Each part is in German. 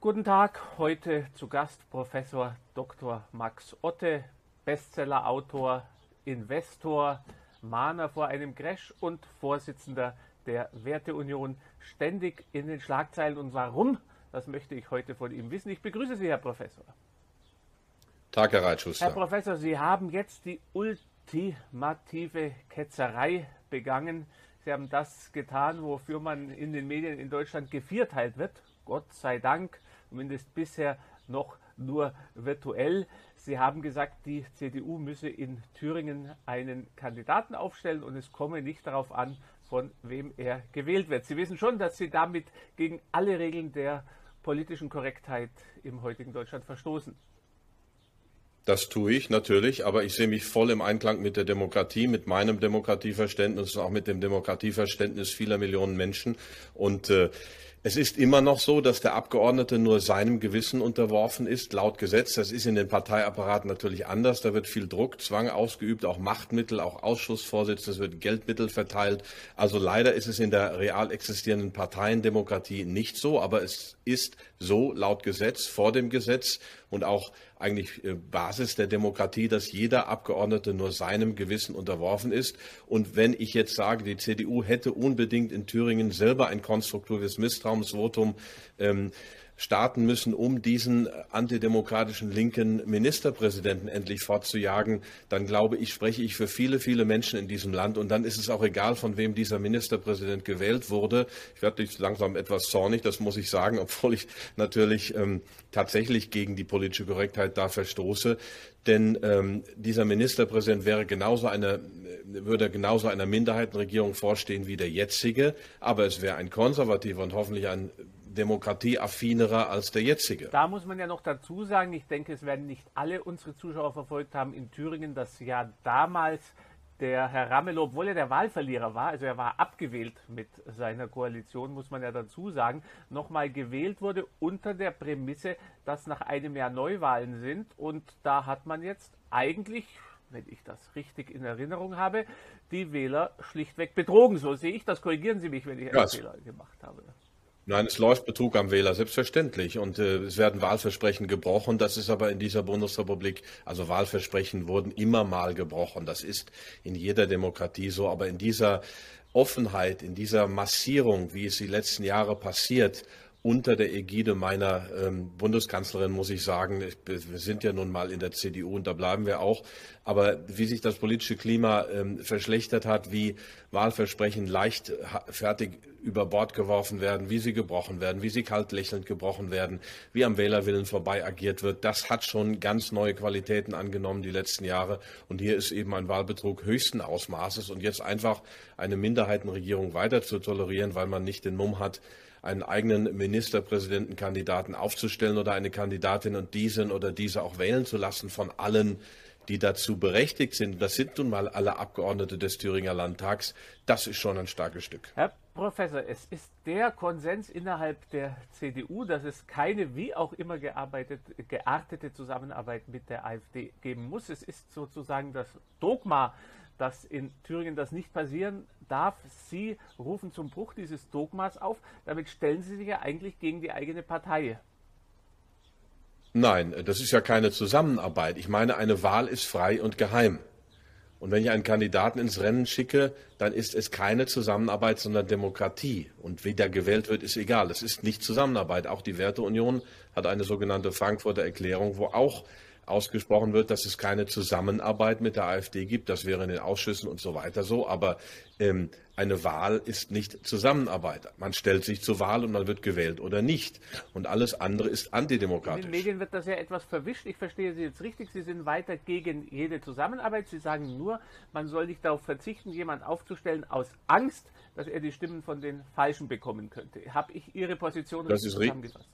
Guten Tag, heute zu Gast Professor Dr. Max Otte, Bestsellerautor, Investor, Mahner vor einem Crash und Vorsitzender der Werteunion, ständig in den Schlagzeilen. Und warum? Das möchte ich heute von ihm wissen. Ich begrüße Sie, Herr Professor. Tag, Herr Reitschuster. Herr Professor, Sie haben jetzt die ultimative Ketzerei begangen. Sie haben das getan, wofür man in den Medien in Deutschland gevierteilt wird. Gott sei Dank, zumindest bisher noch nur virtuell. Sie haben gesagt, die CDU müsse in Thüringen einen Kandidaten aufstellen und es komme nicht darauf an, von wem er gewählt wird. Sie wissen schon, dass Sie damit gegen alle Regeln der politischen Korrektheit im heutigen Deutschland verstoßen. Das tue ich natürlich, aber ich sehe mich voll im Einklang mit der Demokratie, mit meinem Demokratieverständnis und auch mit dem Demokratieverständnis vieler Millionen Menschen. Und äh, es ist immer noch so, dass der Abgeordnete nur seinem Gewissen unterworfen ist, laut Gesetz. Das ist in den Parteiapparaten natürlich anders. Da wird viel Druck, Zwang ausgeübt, auch Machtmittel, auch Ausschussvorsitz, es wird Geldmittel verteilt. Also leider ist es in der real existierenden Parteiendemokratie nicht so, aber es ist so laut Gesetz, vor dem Gesetz und auch eigentlich äh, Basis der Demokratie, dass jeder Abgeordnete nur seinem Gewissen unterworfen ist. Und wenn ich jetzt sage, die CDU hätte unbedingt in Thüringen selber ein konstruktives Misstrauensvotum ähm, starten müssen, um diesen antidemokratischen linken Ministerpräsidenten endlich fortzujagen, dann glaube ich, spreche ich für viele, viele Menschen in diesem Land. Und dann ist es auch egal, von wem dieser Ministerpräsident gewählt wurde. Ich werde jetzt langsam etwas zornig, das muss ich sagen, obwohl ich natürlich ähm, tatsächlich gegen die politische Korrektheit da verstoße. Denn ähm, dieser Ministerpräsident wäre genauso eine, würde genauso einer Minderheitenregierung vorstehen wie der jetzige, aber es wäre ein konservativer und hoffentlich ein demokratieaffinerer als der jetzige. Da muss man ja noch dazu sagen, ich denke, es werden nicht alle unsere Zuschauer verfolgt haben in Thüringen, dass ja damals der Herr Ramelow, obwohl er der Wahlverlierer war, also er war abgewählt mit seiner Koalition, muss man ja dazu sagen, nochmal gewählt wurde unter der Prämisse, dass nach einem Jahr Neuwahlen sind. Und da hat man jetzt eigentlich, wenn ich das richtig in Erinnerung habe, die Wähler schlichtweg betrogen. So sehe ich das. Korrigieren Sie mich, wenn ich einen ja, Fehler gemacht habe. Nein, es läuft Betrug am Wähler, selbstverständlich. Und äh, es werden Wahlversprechen gebrochen. Das ist aber in dieser Bundesrepublik, also Wahlversprechen wurden immer mal gebrochen. Das ist in jeder Demokratie so. Aber in dieser Offenheit, in dieser Massierung, wie es die letzten Jahre passiert, unter der Ägide meiner ähm, Bundeskanzlerin, muss ich sagen, ich, wir sind ja nun mal in der CDU und da bleiben wir auch. Aber wie sich das politische Klima ähm, verschlechtert hat, wie Wahlversprechen leichtfertig über Bord geworfen werden, wie sie gebrochen werden, wie sie kalt lächelnd gebrochen werden, wie am Wählerwillen vorbei agiert wird, das hat schon ganz neue Qualitäten angenommen die letzten Jahre. Und hier ist eben ein Wahlbetrug höchsten Ausmaßes. Und jetzt einfach eine Minderheitenregierung weiter zu tolerieren, weil man nicht den Mumm hat, einen eigenen Ministerpräsidentenkandidaten aufzustellen oder eine Kandidatin und diesen oder diese auch wählen zu lassen von allen, die dazu berechtigt sind. Das sind nun mal alle Abgeordnete des Thüringer Landtags. Das ist schon ein starkes Stück. Herr Professor, es ist der Konsens innerhalb der CDU, dass es keine wie auch immer geartete Zusammenarbeit mit der AfD geben muss. Es ist sozusagen das Dogma dass in Thüringen das nicht passieren darf. Sie rufen zum Bruch dieses Dogmas auf. Damit stellen Sie sich ja eigentlich gegen die eigene Partei. Nein, das ist ja keine Zusammenarbeit. Ich meine, eine Wahl ist frei und geheim. Und wenn ich einen Kandidaten ins Rennen schicke, dann ist es keine Zusammenarbeit, sondern Demokratie. Und wie der gewählt wird, ist egal. Es ist nicht Zusammenarbeit. Auch die Werteunion hat eine sogenannte Frankfurter Erklärung, wo auch ausgesprochen wird, dass es keine Zusammenarbeit mit der AfD gibt. Das wäre in den Ausschüssen und so weiter so. Aber ähm, eine Wahl ist nicht Zusammenarbeit. Man stellt sich zur Wahl und man wird gewählt oder nicht. Und alles andere ist antidemokratisch. In den Medien wird das ja etwas verwischt. Ich verstehe Sie jetzt richtig. Sie sind weiter gegen jede Zusammenarbeit. Sie sagen nur, man soll nicht darauf verzichten, jemanden aufzustellen aus Angst, dass er die Stimmen von den Falschen bekommen könnte. Habe ich Ihre Position das ist zusammengefasst?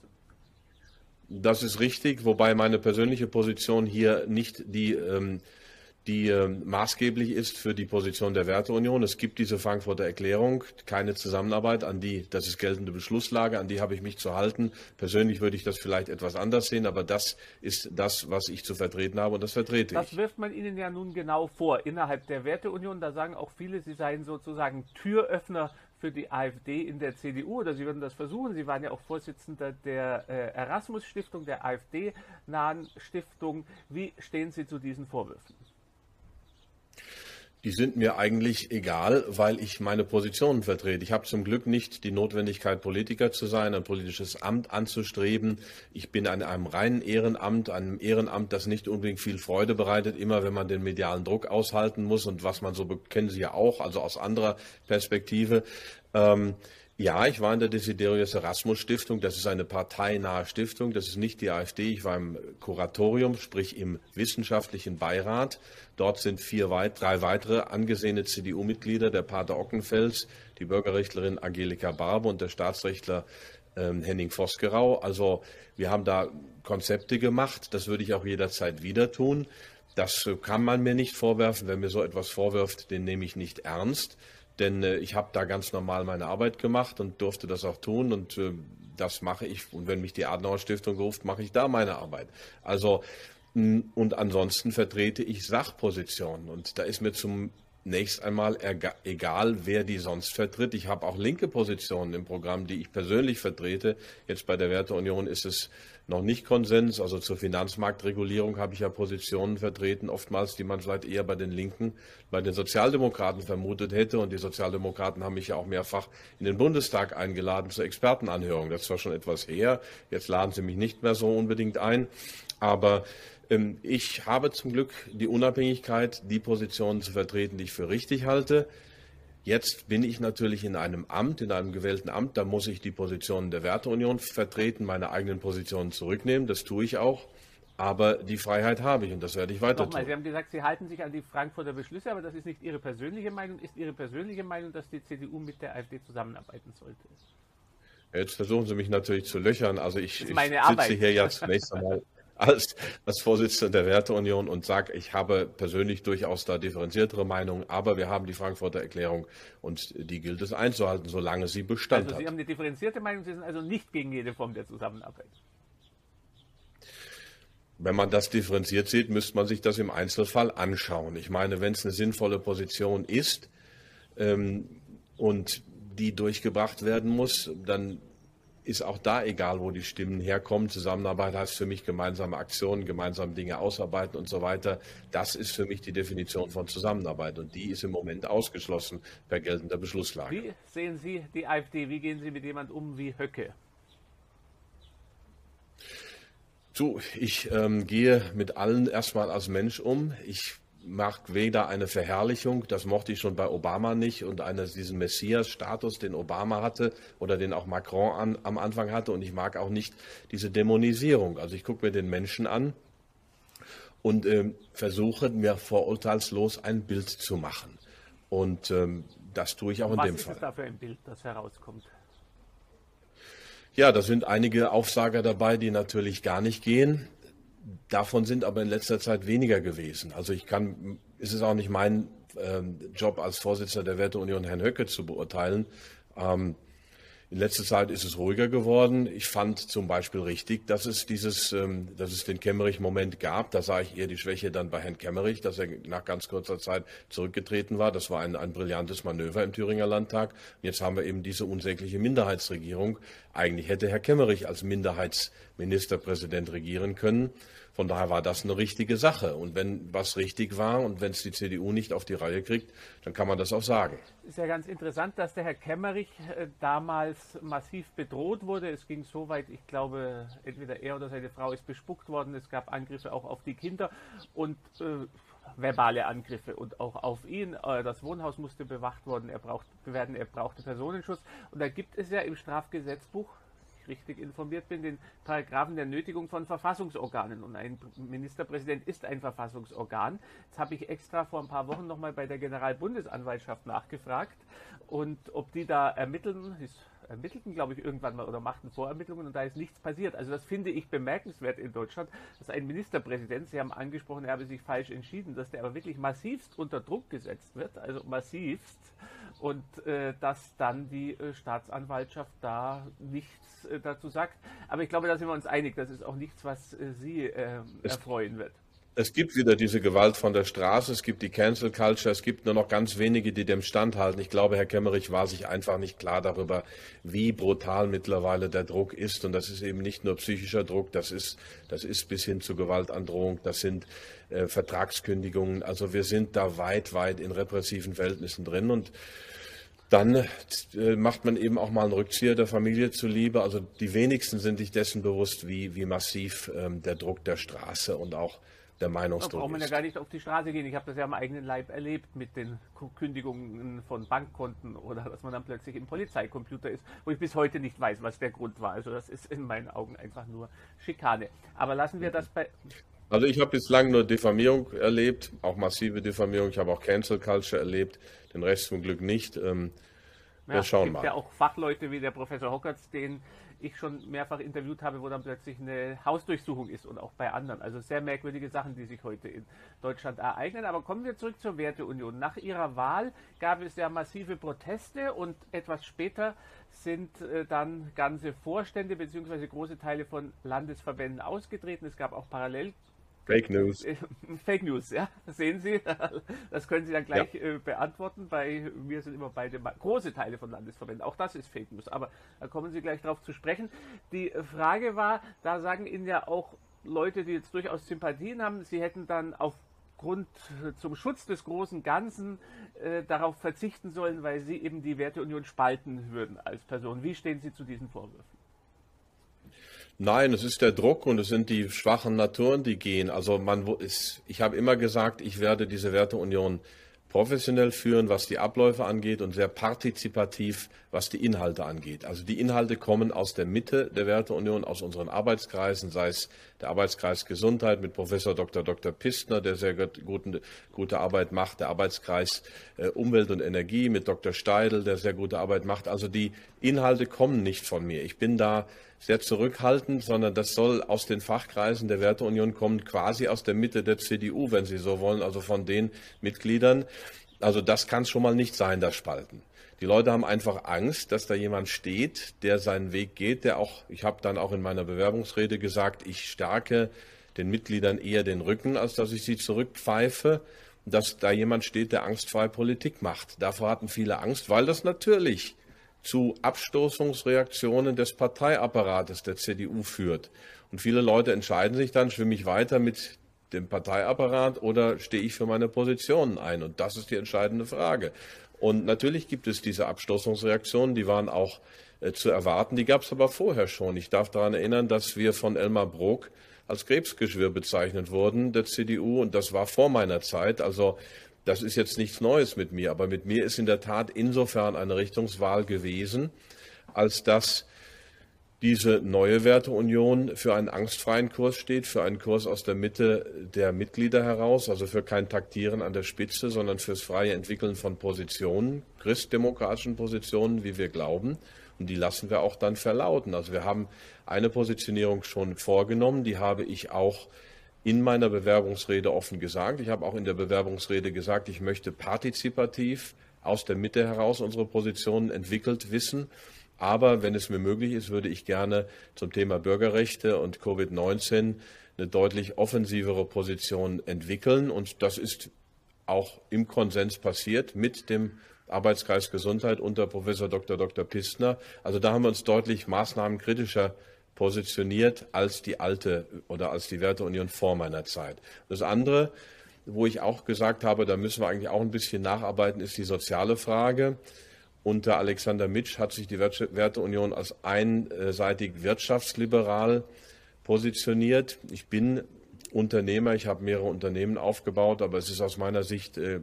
Das ist richtig, wobei meine persönliche Position hier nicht die, ähm, die äh, maßgeblich ist für die Position der Werteunion. Es gibt diese Frankfurter Erklärung, keine Zusammenarbeit, an die, das ist geltende Beschlusslage, an die habe ich mich zu halten. Persönlich würde ich das vielleicht etwas anders sehen, aber das ist das, was ich zu vertreten habe und das vertrete das ich. Das wirft man Ihnen ja nun genau vor. Innerhalb der Werteunion, da sagen auch viele, Sie seien sozusagen Türöffner für die AfD in der CDU oder Sie würden das versuchen. Sie waren ja auch Vorsitzender der äh, Erasmus Stiftung, der AfD-nahen Stiftung. Wie stehen Sie zu diesen Vorwürfen? Die sind mir eigentlich egal, weil ich meine Positionen vertrete. Ich habe zum Glück nicht die Notwendigkeit, Politiker zu sein, ein politisches Amt anzustreben. Ich bin an einem reinen Ehrenamt, einem Ehrenamt, das nicht unbedingt viel Freude bereitet, immer wenn man den medialen Druck aushalten muss und was man so kennen Sie ja auch, also aus anderer Perspektive. Ähm, ja, ich war in der Desiderius Erasmus Stiftung. Das ist eine parteinahe Stiftung. Das ist nicht die AfD. Ich war im Kuratorium, sprich im wissenschaftlichen Beirat. Dort sind vier, drei weitere angesehene CDU-Mitglieder, der Pater Ockenfels, die Bürgerrechtlerin Angelika Barbe und der Staatsrechtler ähm, Henning Vosgerau. Also wir haben da Konzepte gemacht. Das würde ich auch jederzeit wieder tun. Das kann man mir nicht vorwerfen. Wer mir so etwas vorwirft, den nehme ich nicht ernst denn äh, ich habe da ganz normal meine Arbeit gemacht und durfte das auch tun und äh, das mache ich. Und wenn mich die Adenauer Stiftung ruft, mache ich da meine Arbeit. Also und ansonsten vertrete ich Sachpositionen und da ist mir zunächst einmal egal, wer die sonst vertritt. Ich habe auch linke Positionen im Programm, die ich persönlich vertrete. Jetzt bei der Werteunion ist es noch nicht Konsens. Also zur Finanzmarktregulierung habe ich ja Positionen vertreten, oftmals, die man vielleicht eher bei den Linken, bei den Sozialdemokraten vermutet hätte. Und die Sozialdemokraten haben mich ja auch mehrfach in den Bundestag eingeladen zur Expertenanhörung. Das zwar schon etwas her, jetzt laden sie mich nicht mehr so unbedingt ein, aber ähm, ich habe zum Glück die Unabhängigkeit, die Positionen zu vertreten, die ich für richtig halte. Jetzt bin ich natürlich in einem Amt, in einem gewählten Amt, da muss ich die Positionen der Werteunion vertreten, meine eigenen Positionen zurücknehmen, das tue ich auch. Aber die Freiheit habe ich und das werde ich weiter Nochmal, tun. Sie haben gesagt, Sie halten sich an die Frankfurter Beschlüsse, aber das ist nicht Ihre persönliche Meinung. Ist Ihre persönliche Meinung, dass die CDU mit der AfD zusammenarbeiten sollte? Jetzt versuchen Sie mich natürlich zu löchern. Also ich, ich sitze hier ja zunächst einmal als, als Vorsitzender der Werteunion und sage, ich habe persönlich durchaus da differenziertere Meinungen, aber wir haben die Frankfurter Erklärung und die gilt es einzuhalten, solange sie Bestand also hat. Sie haben eine differenzierte Meinung, Sie sind also nicht gegen jede Form der Zusammenarbeit. Wenn man das differenziert sieht, müsste man sich das im Einzelfall anschauen. Ich meine, wenn es eine sinnvolle Position ist ähm, und die durchgebracht werden muss, dann ist auch da egal, wo die Stimmen herkommen. Zusammenarbeit heißt für mich gemeinsame Aktionen, gemeinsam Dinge ausarbeiten und so weiter. Das ist für mich die Definition von Zusammenarbeit und die ist im Moment ausgeschlossen per geltender Beschlusslage. Wie sehen Sie die AfD? Wie gehen Sie mit jemand um wie Höcke? So, ich ähm, gehe mit allen erstmal als Mensch um. Ich mag weder eine Verherrlichung, das mochte ich schon bei Obama nicht, und eine, diesen Messias-Status, den Obama hatte oder den auch Macron an, am Anfang hatte. Und ich mag auch nicht diese Dämonisierung. Also ich gucke mir den Menschen an und ähm, versuche mir vorurteilslos ein Bild zu machen. Und ähm, das tue ich auch in Was dem ist Fall. Was ist da für ein Bild, das herauskommt? Ja, da sind einige Aufsager dabei, die natürlich gar nicht gehen. Davon sind aber in letzter Zeit weniger gewesen. Also ich kann, ist es auch nicht mein ähm, Job als Vorsitzender der Werteunion Herrn Höcke zu beurteilen. Ähm, in letzter Zeit ist es ruhiger geworden. Ich fand zum Beispiel richtig, dass es dieses, ähm, dass es den Kemmerich-Moment gab. Da sah ich eher die Schwäche dann bei Herrn Kemmerich, dass er nach ganz kurzer Zeit zurückgetreten war. Das war ein, ein brillantes Manöver im Thüringer Landtag. Und jetzt haben wir eben diese unsägliche Minderheitsregierung. Eigentlich hätte Herr Kemmerich als Minderheitsministerpräsident regieren können. Von daher war das eine richtige Sache. Und wenn was richtig war und wenn es die CDU nicht auf die Reihe kriegt, dann kann man das auch sagen. Ist ja ganz interessant, dass der Herr Kemmerich äh, damals massiv bedroht wurde. Es ging so weit, ich glaube, entweder er oder seine Frau ist bespuckt worden. Es gab Angriffe auch auf die Kinder und äh, verbale Angriffe und auch auf ihn. Äh, das Wohnhaus musste bewacht worden, er braucht, werden, er brauchte Personenschutz. Und da gibt es ja im Strafgesetzbuch richtig informiert bin, den Paragraphen der Nötigung von Verfassungsorganen. Und ein Ministerpräsident ist ein Verfassungsorgan. Jetzt habe ich extra vor ein paar Wochen nochmal bei der Generalbundesanwaltschaft nachgefragt und ob die da ermitteln, ermittelten, glaube ich, irgendwann mal oder machten Vorermittlungen und da ist nichts passiert. Also das finde ich bemerkenswert in Deutschland, dass ein Ministerpräsident, Sie haben angesprochen, er habe sich falsch entschieden, dass der aber wirklich massivst unter Druck gesetzt wird, also massivst und äh, dass dann die äh, Staatsanwaltschaft da nichts äh, dazu sagt. Aber ich glaube, da sind wir uns einig, das ist auch nichts, was äh, Sie ähm, erfreuen wird es gibt wieder diese Gewalt von der Straße, es gibt die Cancel Culture, es gibt nur noch ganz wenige, die dem standhalten. Ich glaube, Herr Kemmerich war sich einfach nicht klar darüber, wie brutal mittlerweile der Druck ist. Und das ist eben nicht nur psychischer Druck, das ist, das ist bis hin zu Gewaltandrohung, das sind äh, Vertragskündigungen. Also wir sind da weit, weit in repressiven Verhältnissen drin und dann äh, macht man eben auch mal einen Rückzieher der Familie zuliebe. Also die wenigsten sind sich dessen bewusst, wie, wie massiv ähm, der Druck der Straße und auch der Meinungsdruck Da braucht man ja gar nicht auf die Straße gehen. Ich habe das ja am eigenen Leib erlebt mit den Kündigungen von Bankkonten oder dass man dann plötzlich im Polizeicomputer ist, wo ich bis heute nicht weiß, was der Grund war. Also das ist in meinen Augen einfach nur Schikane. Aber lassen wir das bei... Also ich habe bislang nur Diffamierung erlebt, auch massive Diffamierung. Ich habe auch Cancel Culture erlebt, den Rest zum Glück nicht. Ähm, wir ja, schauen es gibt mal. ja auch Fachleute wie der Professor Hockertz, den ich schon mehrfach interviewt habe, wo dann plötzlich eine Hausdurchsuchung ist und auch bei anderen. Also sehr merkwürdige Sachen, die sich heute in Deutschland ereignen. Aber kommen wir zurück zur Werteunion. Nach ihrer Wahl gab es ja massive Proteste und etwas später sind äh, dann ganze Vorstände bzw. große Teile von Landesverbänden ausgetreten. Es gab auch parallel Fake News. Fake News, ja. Sehen Sie, das können Sie dann gleich ja. äh, beantworten. Bei mir sind immer beide große Teile von Landesverbänden. Auch das ist Fake News, aber da kommen Sie gleich drauf zu sprechen. Die Frage war, da sagen Ihnen ja auch Leute, die jetzt durchaus Sympathien haben, sie hätten dann aufgrund äh, zum Schutz des großen Ganzen äh, darauf verzichten sollen, weil sie eben die Werteunion spalten würden als Person. Wie stehen Sie zu diesen Vorwürfen? Nein, es ist der Druck und es sind die schwachen Naturen, die gehen. Also man ist, ich habe immer gesagt, ich werde diese Werteunion professionell führen, was die Abläufe angeht und sehr partizipativ, was die Inhalte angeht. Also die Inhalte kommen aus der Mitte der Werteunion, aus unseren Arbeitskreisen, sei es der Arbeitskreis Gesundheit mit Professor Dr. Dr. Pistner, der sehr gute, gute Arbeit macht, der Arbeitskreis äh, Umwelt und Energie mit Dr. Steidel, der sehr gute Arbeit macht. Also die Inhalte kommen nicht von mir. Ich bin da sehr zurückhaltend, sondern das soll aus den Fachkreisen der Werteunion kommen, quasi aus der Mitte der CDU, wenn Sie so wollen, also von den Mitgliedern. Also das kann schon mal nicht sein, das Spalten. Die Leute haben einfach Angst, dass da jemand steht, der seinen Weg geht, der auch, ich habe dann auch in meiner Bewerbungsrede gesagt, ich stärke den Mitgliedern eher den Rücken, als dass ich sie zurückpfeife, dass da jemand steht, der angstfrei Politik macht. Davor hatten viele Angst, weil das natürlich zu Abstoßungsreaktionen des Parteiapparates der CDU führt. Und viele Leute entscheiden sich dann, schwimme ich weiter mit dem Parteiapparat oder stehe ich für meine Positionen ein? Und das ist die entscheidende Frage. Und natürlich gibt es diese Abstoßungsreaktionen, die waren auch äh, zu erwarten, die gab es aber vorher schon. Ich darf daran erinnern, dass wir von Elmar Brok als Krebsgeschwür bezeichnet wurden, der CDU, und das war vor meiner Zeit. Also das ist jetzt nichts Neues mit mir, aber mit mir ist in der Tat insofern eine Richtungswahl gewesen, als dass diese neue Werteunion für einen angstfreien Kurs steht, für einen Kurs aus der Mitte der Mitglieder heraus, also für kein Taktieren an der Spitze, sondern fürs freie Entwickeln von Positionen, christdemokratischen Positionen, wie wir glauben. Und die lassen wir auch dann verlauten. Also wir haben eine Positionierung schon vorgenommen, die habe ich auch in meiner Bewerbungsrede offen gesagt. Ich habe auch in der Bewerbungsrede gesagt, ich möchte partizipativ aus der Mitte heraus unsere Positionen entwickelt wissen. Aber wenn es mir möglich ist, würde ich gerne zum Thema Bürgerrechte und Covid-19 eine deutlich offensivere Position entwickeln. Und das ist auch im Konsens passiert mit dem Arbeitskreis Gesundheit unter Professor Dr. Dr. Pistner. Also da haben wir uns deutlich maßnahmenkritischer positioniert als die alte oder als die Werteunion vor meiner Zeit. Das andere, wo ich auch gesagt habe, da müssen wir eigentlich auch ein bisschen nacharbeiten, ist die soziale Frage. Unter Alexander Mitsch hat sich die Werteunion als einseitig wirtschaftsliberal positioniert. Ich bin Unternehmer, ich habe mehrere Unternehmen aufgebaut, aber es ist aus meiner Sicht äh,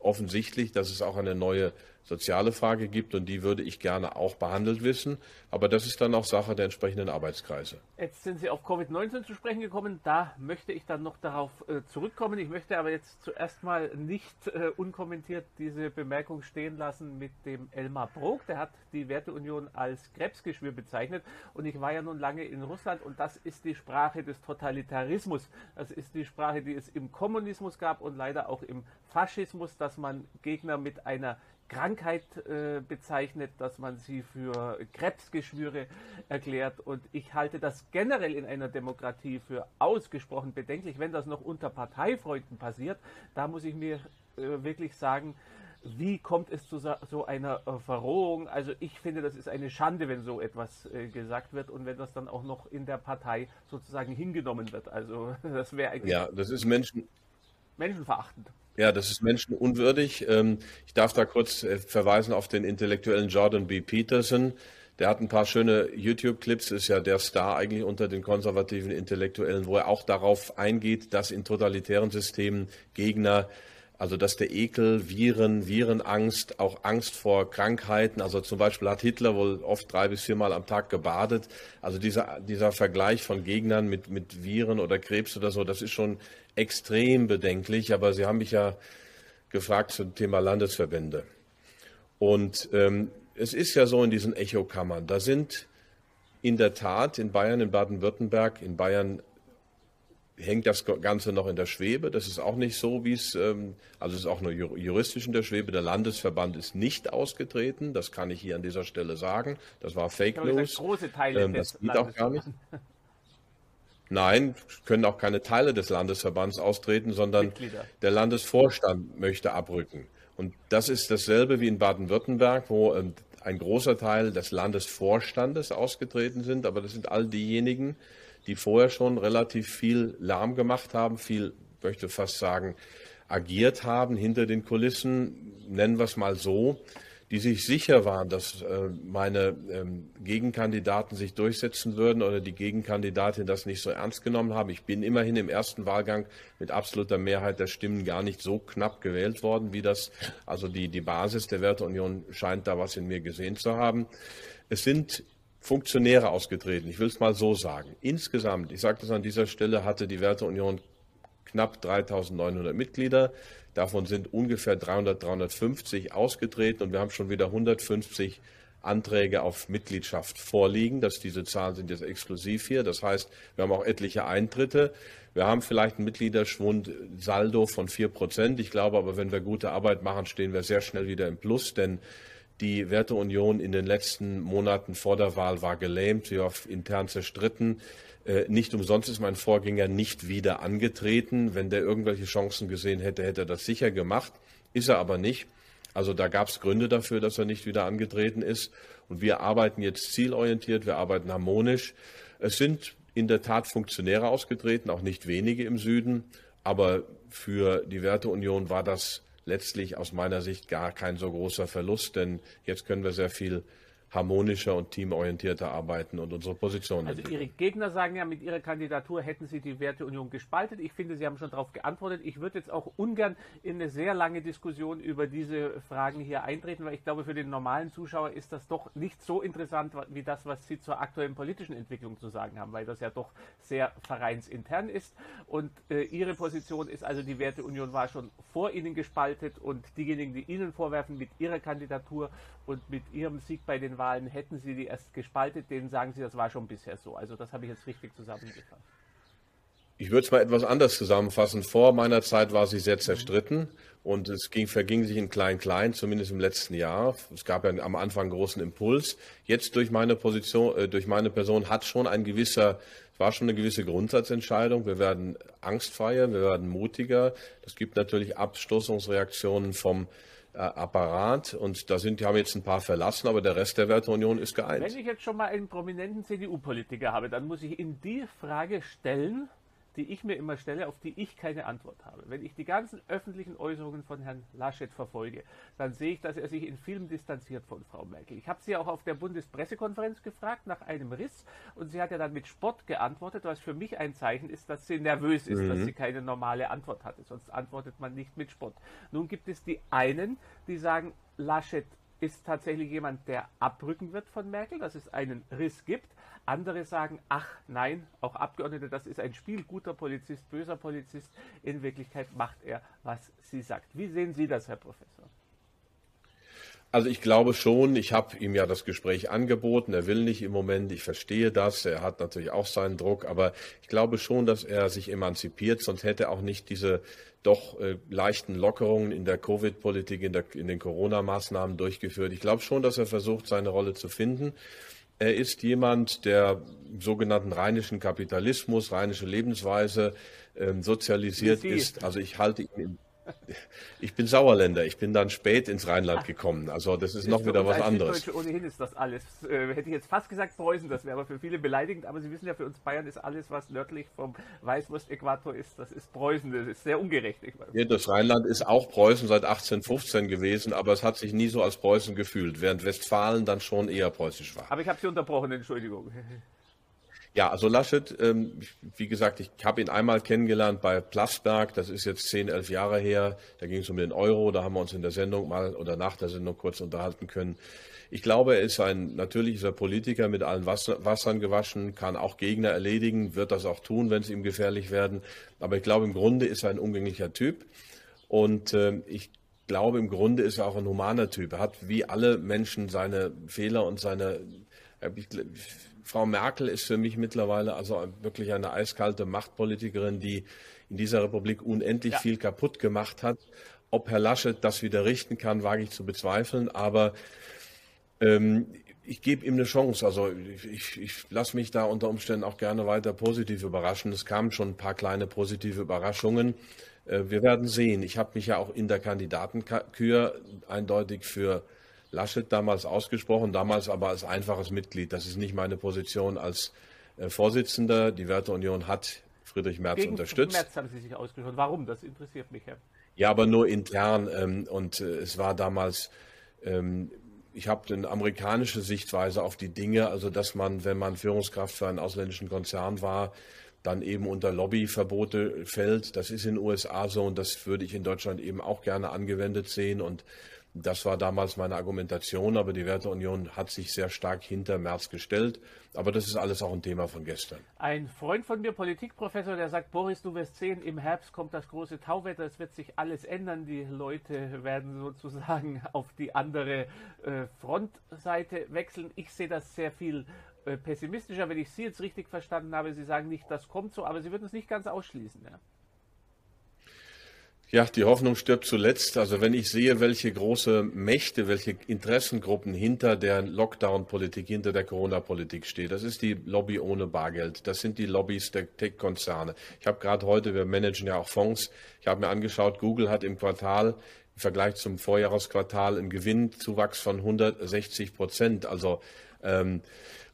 offensichtlich, dass es auch eine neue soziale Frage gibt und die würde ich gerne auch behandelt wissen. Aber das ist dann auch Sache der entsprechenden Arbeitskreise. Jetzt sind Sie auf Covid-19 zu sprechen gekommen. Da möchte ich dann noch darauf äh, zurückkommen. Ich möchte aber jetzt zuerst mal nicht äh, unkommentiert diese Bemerkung stehen lassen mit dem Elmar Brok. Der hat die Werteunion als Krebsgeschwür bezeichnet. Und ich war ja nun lange in Russland und das ist die Sprache des Totalitarismus. Das ist die Sprache, die es im Kommunismus gab und leider auch im Faschismus, dass man Gegner mit einer Krankheit äh, bezeichnet, dass man sie für Krebsgeschwüre erklärt. Und ich halte das generell in einer Demokratie für ausgesprochen bedenklich, wenn das noch unter Parteifreunden passiert. Da muss ich mir äh, wirklich sagen, wie kommt es zu so einer äh, Verrohung? Also ich finde, das ist eine Schande, wenn so etwas äh, gesagt wird und wenn das dann auch noch in der Partei sozusagen hingenommen wird. Also das wäre eigentlich ja, das ist Menschen menschenverachtend. Ja, das ist menschenunwürdig. Ähm, ich darf da kurz äh, verweisen auf den intellektuellen Jordan B. Peterson. Der hat ein paar schöne YouTube-Clips, ist ja der Star eigentlich unter den konservativen Intellektuellen, wo er auch darauf eingeht, dass in totalitären Systemen Gegner also dass der Ekel, Viren, Virenangst, auch Angst vor Krankheiten, also zum Beispiel hat Hitler wohl oft drei bis viermal am Tag gebadet. Also dieser, dieser Vergleich von Gegnern mit, mit Viren oder Krebs oder so, das ist schon extrem bedenklich. Aber Sie haben mich ja gefragt zum Thema Landesverbände. Und ähm, es ist ja so in diesen Echokammern, da sind in der Tat in Bayern, in Baden-Württemberg, in Bayern hängt das Ganze noch in der Schwebe. Das ist auch nicht so, wie es, ähm, also es ist auch nur juristisch in der Schwebe. Der Landesverband ist nicht ausgetreten. Das kann ich hier an dieser Stelle sagen. Das war Fake News. Große Teile ähm, das geht auch gar nicht. Nein, können auch keine Teile des Landesverbands austreten, sondern Mitglieder. der Landesvorstand möchte abrücken. Und das ist dasselbe wie in Baden-Württemberg, wo ähm, ein großer Teil des Landesvorstandes ausgetreten sind, aber das sind all diejenigen, die vorher schon relativ viel Lärm gemacht haben, viel, möchte fast sagen, agiert haben hinter den Kulissen, nennen wir es mal so, die sich sicher waren, dass äh, meine ähm, Gegenkandidaten sich durchsetzen würden oder die Gegenkandidatin das nicht so ernst genommen haben. Ich bin immerhin im ersten Wahlgang mit absoluter Mehrheit der Stimmen gar nicht so knapp gewählt worden, wie das, also die, die Basis der Werteunion scheint da was in mir gesehen zu haben. Es sind Funktionäre ausgetreten. Ich will es mal so sagen. Insgesamt, ich sage das an dieser Stelle, hatte die Werteunion knapp 3.900 Mitglieder. Davon sind ungefähr 300, 350 ausgetreten und wir haben schon wieder 150 Anträge auf Mitgliedschaft vorliegen. Das, diese Zahlen sind jetzt exklusiv hier. Das heißt, wir haben auch etliche Eintritte. Wir haben vielleicht einen Mitgliederschwund Saldo von 4 Prozent. Ich glaube aber, wenn wir gute Arbeit machen, stehen wir sehr schnell wieder im Plus, denn die Werteunion in den letzten Monaten vor der Wahl war gelähmt, sie war intern zerstritten. Äh, nicht umsonst ist mein Vorgänger nicht wieder angetreten. Wenn der irgendwelche Chancen gesehen hätte, hätte er das sicher gemacht. Ist er aber nicht. Also da gab es Gründe dafür, dass er nicht wieder angetreten ist. Und wir arbeiten jetzt zielorientiert, wir arbeiten harmonisch. Es sind in der Tat Funktionäre ausgetreten, auch nicht wenige im Süden. Aber für die Werteunion war das letztlich aus meiner Sicht gar kein so großer Verlust, denn jetzt können wir sehr viel harmonischer und teamorientierter arbeiten und unsere Position. Also Ihre Gegner sagen ja, mit Ihrer Kandidatur hätten Sie die Werteunion gespaltet. Ich finde, Sie haben schon darauf geantwortet. Ich würde jetzt auch ungern in eine sehr lange Diskussion über diese Fragen hier eintreten, weil ich glaube, für den normalen Zuschauer ist das doch nicht so interessant wie das, was Sie zur aktuellen politischen Entwicklung zu sagen haben, weil das ja doch sehr vereinsintern ist. Und äh, Ihre Position ist also, die Werteunion war schon vor Ihnen gespaltet und diejenigen, die Ihnen vorwerfen, mit Ihrer Kandidatur und mit Ihrem Sieg bei den Wahlen hätten Sie die erst gespaltet, denen sagen Sie, das war schon bisher so. Also das habe ich jetzt richtig zusammengefasst. Ich würde es mal etwas anders zusammenfassen. Vor meiner Zeit war sie sehr zerstritten und es ging, verging sich in klein-klein, zumindest im letzten Jahr. Es gab ja am Anfang einen großen Impuls. Jetzt durch meine Position, äh, durch meine Person hat schon ein gewisser, es war schon eine gewisse Grundsatzentscheidung. Wir werden angstfreier, wir werden mutiger. Es gibt natürlich Abstoßungsreaktionen vom äh, Apparat und da sind, die haben jetzt ein paar verlassen, aber der Rest der Werteunion ist geeint. Wenn ich jetzt schon mal einen prominenten CDU-Politiker habe, dann muss ich Ihnen die Frage stellen, die ich mir immer stelle, auf die ich keine Antwort habe. Wenn ich die ganzen öffentlichen Äußerungen von Herrn Laschet verfolge, dann sehe ich, dass er sich in Filmen distanziert von Frau Merkel. Ich habe sie auch auf der Bundespressekonferenz gefragt nach einem Riss und sie hat ja dann mit Spott geantwortet, was für mich ein Zeichen ist, dass sie nervös ist, mhm. dass sie keine normale Antwort hatte. Sonst antwortet man nicht mit Spott. Nun gibt es die einen, die sagen, Laschet ist tatsächlich jemand, der abrücken wird von Merkel, dass es einen Riss gibt. Andere sagen, ach nein, auch Abgeordnete, das ist ein Spiel, guter Polizist, böser Polizist. In Wirklichkeit macht er, was sie sagt. Wie sehen Sie das, Herr Professor? Also ich glaube schon, ich habe ihm ja das Gespräch angeboten, er will nicht im Moment, ich verstehe das, er hat natürlich auch seinen Druck, aber ich glaube schon, dass er sich emanzipiert, sonst hätte er auch nicht diese doch äh, leichten Lockerungen in der Covid-Politik, in, in den Corona-Maßnahmen durchgeführt. Ich glaube schon, dass er versucht, seine Rolle zu finden. Er ist jemand, der sogenannten rheinischen Kapitalismus, rheinische Lebensweise äh, sozialisiert ist. Also ich halte ihn ich bin Sauerländer. Ich bin dann spät ins Rheinland gekommen. Also das ist, ist noch wieder was anderes. Ohnehin ist das alles. Äh, hätte ich jetzt fast gesagt Preußen, das wäre aber für viele beleidigend. Aber Sie wissen ja, für uns Bayern ist alles, was nördlich vom Weißwurst-Äquator ist, das ist Preußen. Das ist sehr ungerecht. Ja, das Rheinland ist auch Preußen seit 1815 gewesen, aber es hat sich nie so als Preußen gefühlt, während Westfalen dann schon eher preußisch war. Aber ich habe Sie unterbrochen, Entschuldigung. Ja, also Laschet, ähm, wie gesagt, ich habe ihn einmal kennengelernt bei Plasberg, das ist jetzt zehn, elf Jahre her, da ging es um den Euro, da haben wir uns in der Sendung mal oder nach der Sendung kurz unterhalten können. Ich glaube, er ist ein natürlicher Politiker mit allen Wasser, Wassern gewaschen, kann auch Gegner erledigen, wird das auch tun, wenn es ihm gefährlich werden. Aber ich glaube, im Grunde ist er ein umgänglicher Typ und äh, ich glaube, im Grunde ist er auch ein humaner Typ. Er hat wie alle Menschen seine Fehler und seine, ich, Frau Merkel ist für mich mittlerweile also wirklich eine eiskalte Machtpolitikerin, die in dieser Republik unendlich ja. viel kaputt gemacht hat. Ob Herr Laschet das wieder richten kann, wage ich zu bezweifeln. Aber ähm, ich gebe ihm eine Chance. Also ich, ich, ich lasse mich da unter Umständen auch gerne weiter positiv überraschen. Es kamen schon ein paar kleine positive Überraschungen. Äh, wir werden sehen. Ich habe mich ja auch in der Kandidatenkür eindeutig für Laschet damals ausgesprochen, damals aber als einfaches Mitglied. Das ist nicht meine Position als äh, Vorsitzender. Die Werteunion hat Friedrich Merz Gegen unterstützt. Merz haben Sie sich ausgesprochen. Warum? Das interessiert mich, Herr. Ja, aber nur intern. Ähm, und äh, es war damals, ähm, ich habe eine amerikanische Sichtweise auf die Dinge, also dass man, wenn man Führungskraft für einen ausländischen Konzern war, dann eben unter Lobbyverbote fällt. Das ist in den USA so und das würde ich in Deutschland eben auch gerne angewendet sehen. Und das war damals meine Argumentation, aber die Werteunion hat sich sehr stark hinter Merz gestellt. Aber das ist alles auch ein Thema von gestern. Ein Freund von mir, Politikprofessor, der sagt, Boris, du wirst sehen, im Herbst kommt das große Tauwetter, es wird sich alles ändern. Die Leute werden sozusagen auf die andere äh, Frontseite wechseln. Ich sehe das sehr viel äh, pessimistischer, wenn ich Sie jetzt richtig verstanden habe. Sie sagen nicht, das kommt so, aber Sie würden es nicht ganz ausschließen. Ja? Ja, die Hoffnung stirbt zuletzt. Also wenn ich sehe, welche große Mächte, welche Interessengruppen hinter der Lockdown-Politik, hinter der Corona-Politik steht, das ist die Lobby ohne Bargeld. Das sind die Lobbys der Tech-Konzerne. Ich habe gerade heute, wir managen ja auch Fonds, ich habe mir angeschaut, Google hat im Quartal im Vergleich zum Vorjahresquartal einen Gewinnzuwachs von 160 Prozent. Also ähm,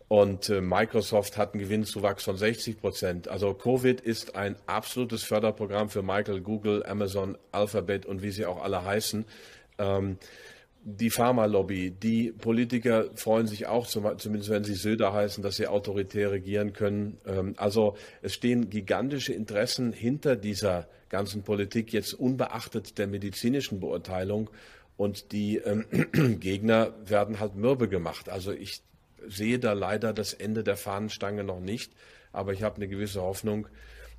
und äh, Microsoft hat einen Gewinnzuwachs von 60 Prozent. Also Covid ist ein absolutes Förderprogramm für Michael, Google, Amazon, Alphabet und wie sie auch alle heißen. Ähm, die Pharmalobby, die Politiker freuen sich auch, zumindest wenn sie Söder heißen, dass sie autoritär regieren können. Ähm, also es stehen gigantische Interessen hinter dieser ganzen Politik, jetzt unbeachtet der medizinischen Beurteilung. Und die ähm, Gegner werden halt mürbe gemacht. Also ich sehe da leider das Ende der Fahnenstange noch nicht, aber ich habe eine gewisse Hoffnung.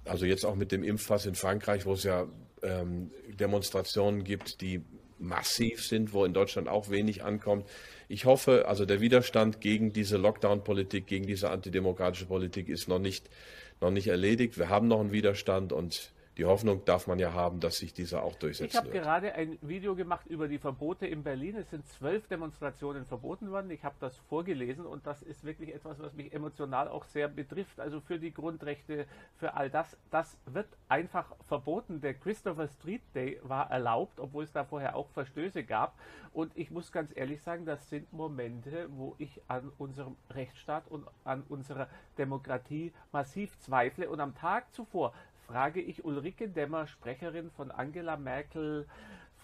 Also jetzt auch mit dem Impfpass in Frankreich, wo es ja ähm, Demonstrationen gibt, die massiv sind, wo in Deutschland auch wenig ankommt. Ich hoffe, also der Widerstand gegen diese Lockdown-Politik, gegen diese antidemokratische Politik ist noch nicht, noch nicht erledigt. Wir haben noch einen Widerstand und die Hoffnung darf man ja haben, dass sich dieser auch durchsetzt. Ich habe gerade ein Video gemacht über die Verbote in Berlin. Es sind zwölf Demonstrationen verboten worden. Ich habe das vorgelesen und das ist wirklich etwas, was mich emotional auch sehr betrifft. Also für die Grundrechte, für all das. Das wird einfach verboten. Der Christopher Street Day war erlaubt, obwohl es da vorher auch Verstöße gab. Und ich muss ganz ehrlich sagen, das sind Momente, wo ich an unserem Rechtsstaat und an unserer Demokratie massiv zweifle. Und am Tag zuvor frage ich Ulrike Dämmer, Sprecherin von Angela Merkel,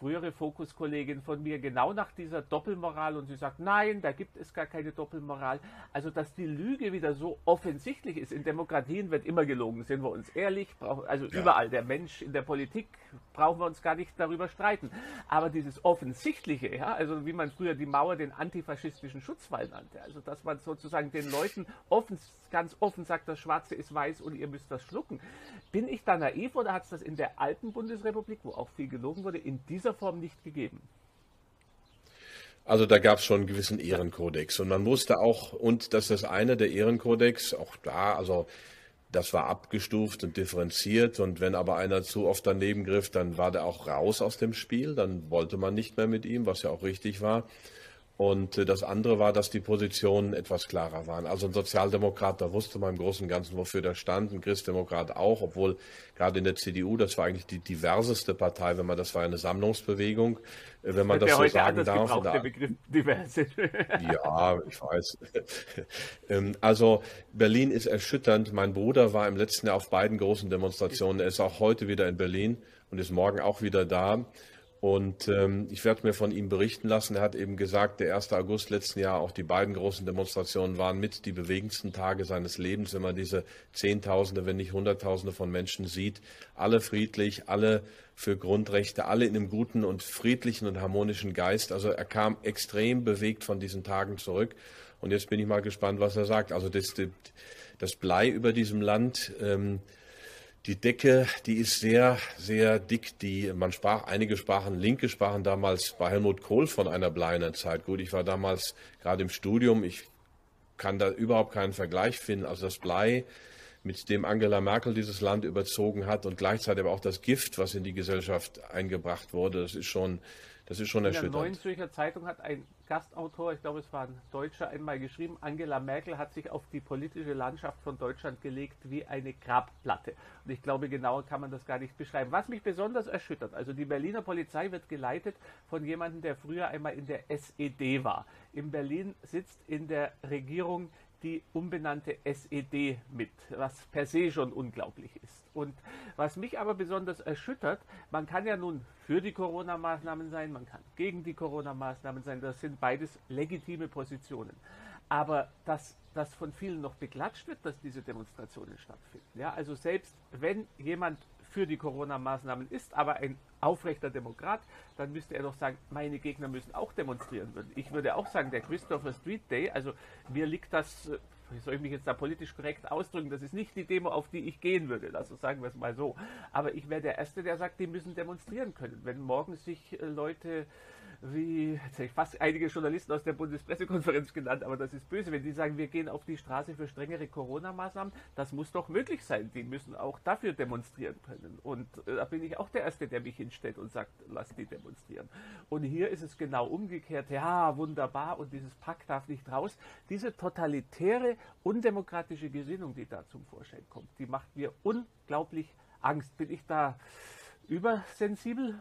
frühere Fokuskollegin von mir genau nach dieser Doppelmoral und sie sagt, nein, da gibt es gar keine Doppelmoral. Also, dass die Lüge wieder so offensichtlich ist. In Demokratien wird immer gelogen, sind wir uns ehrlich, also ja. überall. Der Mensch in der Politik brauchen wir uns gar nicht darüber streiten. Aber dieses Offensichtliche, ja, also wie man früher die Mauer den antifaschistischen Schutzwall nannte, also dass man sozusagen den Leuten offen, ganz offen sagt, das Schwarze ist weiß und ihr müsst das schlucken. Bin ich da naiv oder hat es das in der alten Bundesrepublik, wo auch viel gelogen wurde, in dieser Form nicht gegeben? Also da gab es schon einen gewissen Ehrenkodex und man wusste auch, und das ist das eine, der Ehrenkodex, auch da, also das war abgestuft und differenziert und wenn aber einer zu oft daneben griff, dann war der auch raus aus dem Spiel, dann wollte man nicht mehr mit ihm, was ja auch richtig war. Und äh, das andere war, dass die Positionen etwas klarer waren. Also ein Sozialdemokrat, da wusste man im Großen und Ganzen, wofür der stand, ein Christdemokrat auch, obwohl gerade in der CDU, das war eigentlich die diverseste Partei, wenn man, das war eine Sammlungsbewegung, äh, wenn man das, das so sagen darf. Der Begriff diverse. ja, ich weiß. Ähm, also Berlin ist erschütternd. Mein Bruder war im letzten Jahr auf beiden großen Demonstrationen. Er ist auch heute wieder in Berlin und ist morgen auch wieder da. Und ähm, ich werde mir von ihm berichten lassen. Er hat eben gesagt, der 1. August letzten Jahr, auch die beiden großen Demonstrationen waren mit die bewegendsten Tage seines Lebens, wenn man diese Zehntausende, wenn nicht Hunderttausende von Menschen sieht. Alle friedlich, alle für Grundrechte, alle in einem guten und friedlichen und harmonischen Geist. Also er kam extrem bewegt von diesen Tagen zurück. Und jetzt bin ich mal gespannt, was er sagt. Also das, das Blei über diesem Land. Ähm, die Decke, die ist sehr, sehr dick. Die, man sprach, einige sprachen, Linke sprachen damals bei Helmut Kohl von einer bleiernen Zeit. Gut, ich war damals gerade im Studium. Ich kann da überhaupt keinen Vergleich finden. Also das Blei, mit dem Angela Merkel dieses Land überzogen hat und gleichzeitig aber auch das Gift, was in die Gesellschaft eingebracht wurde, das ist schon, das ist schon erschütternd. In der Neuen Zürcher Zeitung hat ein Gastautor, ich glaube es war ein Deutscher, einmal geschrieben, Angela Merkel hat sich auf die politische Landschaft von Deutschland gelegt wie eine Grabplatte. Und ich glaube, genauer kann man das gar nicht beschreiben. Was mich besonders erschüttert, also die Berliner Polizei wird geleitet von jemandem, der früher einmal in der SED war. In Berlin sitzt in der Regierung die umbenannte SED mit, was per se schon unglaublich ist. Und was mich aber besonders erschüttert, man kann ja nun für die Corona-Maßnahmen sein, man kann gegen die Corona-Maßnahmen sein, das sind beides legitime Positionen. Aber dass das von vielen noch beklatscht wird, dass diese Demonstrationen stattfinden. Ja, also selbst wenn jemand für die Corona-Maßnahmen ist, aber ein aufrechter Demokrat, dann müsste er doch sagen, meine Gegner müssen auch demonstrieren. Ich würde auch sagen, der Christopher Street Day, also mir liegt das, äh, wie soll ich mich jetzt da politisch korrekt ausdrücken, das ist nicht die Demo, auf die ich gehen würde, also sagen wir es mal so. Aber ich wäre der Erste, der sagt, die müssen demonstrieren können. Wenn morgen sich äh, Leute wie, jetzt habe ich fast einige Journalisten aus der Bundespressekonferenz genannt, aber das ist böse, wenn die sagen, wir gehen auf die Straße für strengere Corona-Maßnahmen, das muss doch möglich sein. Die müssen auch dafür demonstrieren können. Und äh, da bin ich auch der Erste, der mich hinstellt und sagt, lass die demonstrieren. Und hier ist es genau umgekehrt. Ja, wunderbar, und dieses Pack darf nicht raus. Diese totalitäre, undemokratische Gesinnung, die da zum Vorschein kommt, die macht mir unglaublich Angst. Bin ich da übersensibel?